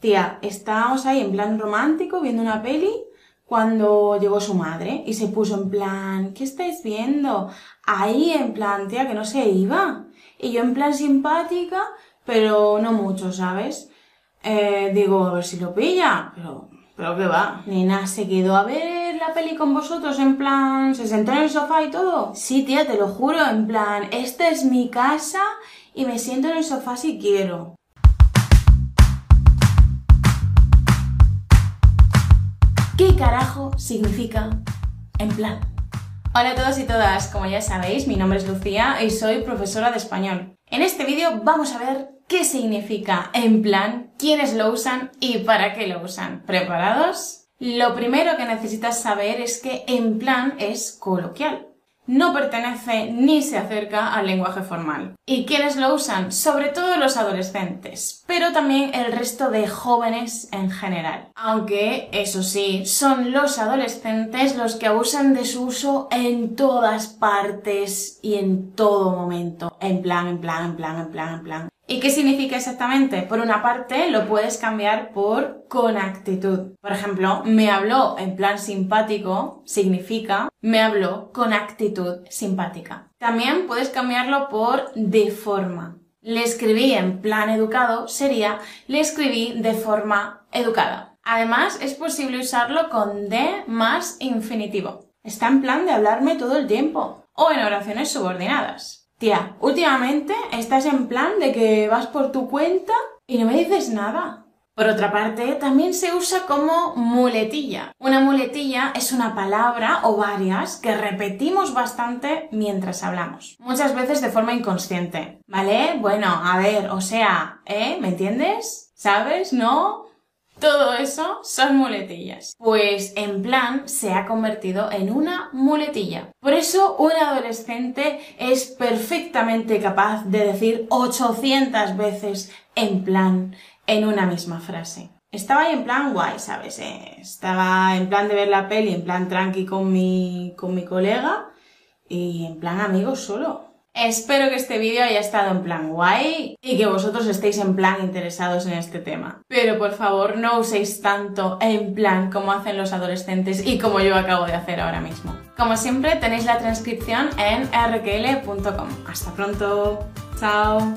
Tía, estábamos ahí en plan romántico viendo una peli cuando llegó su madre y se puso en plan, ¿qué estáis viendo? Ahí en plan, tía, que no se iba. Y yo en plan simpática, pero no mucho, ¿sabes? Eh, digo, a ver si lo pilla, pero, pero qué va. Nena, se quedó a ver la peli con vosotros, en plan, se sentó en el sofá y todo. Sí, tía, te lo juro, en plan, esta es mi casa y me siento en el sofá si quiero. ¿Qué carajo significa en plan? Hola a todos y todas, como ya sabéis, mi nombre es Lucía y soy profesora de español. En este vídeo vamos a ver qué significa en plan, quiénes lo usan y para qué lo usan. ¿Preparados? Lo primero que necesitas saber es que en plan es coloquial no pertenece ni se acerca al lenguaje formal. ¿Y quiénes lo usan? Sobre todo los adolescentes, pero también el resto de jóvenes en general. Aunque, eso sí, son los adolescentes los que abusan de su uso en todas partes y en todo momento. En plan, en plan, en plan, en plan, en plan. ¿Y qué significa exactamente? Por una parte, lo puedes cambiar por con actitud. Por ejemplo, me habló en plan simpático significa me habló con actitud simpática. También puedes cambiarlo por de forma. Le escribí en plan educado sería le escribí de forma educada. Además, es posible usarlo con de más infinitivo. Está en plan de hablarme todo el tiempo o en oraciones subordinadas. Tía, últimamente estás en plan de que vas por tu cuenta y no me dices nada. Por otra parte, también se usa como muletilla. Una muletilla es una palabra o varias que repetimos bastante mientras hablamos. Muchas veces de forma inconsciente. ¿Vale? Bueno, a ver, o sea, ¿eh? ¿Me entiendes? ¿Sabes? ¿No? Todo eso son muletillas. Pues en plan se ha convertido en una muletilla. Por eso un adolescente es perfectamente capaz de decir 800 veces en plan en una misma frase. Estaba ahí en plan guay, ¿sabes? Eh, estaba en plan de ver la peli, en plan tranqui con mi, con mi colega y en plan amigos solo. Espero que este vídeo haya estado en plan guay y que vosotros estéis en plan interesados en este tema. Pero por favor no uséis tanto en plan como hacen los adolescentes y como yo acabo de hacer ahora mismo. Como siempre tenéis la transcripción en rkl.com. Hasta pronto. Chao.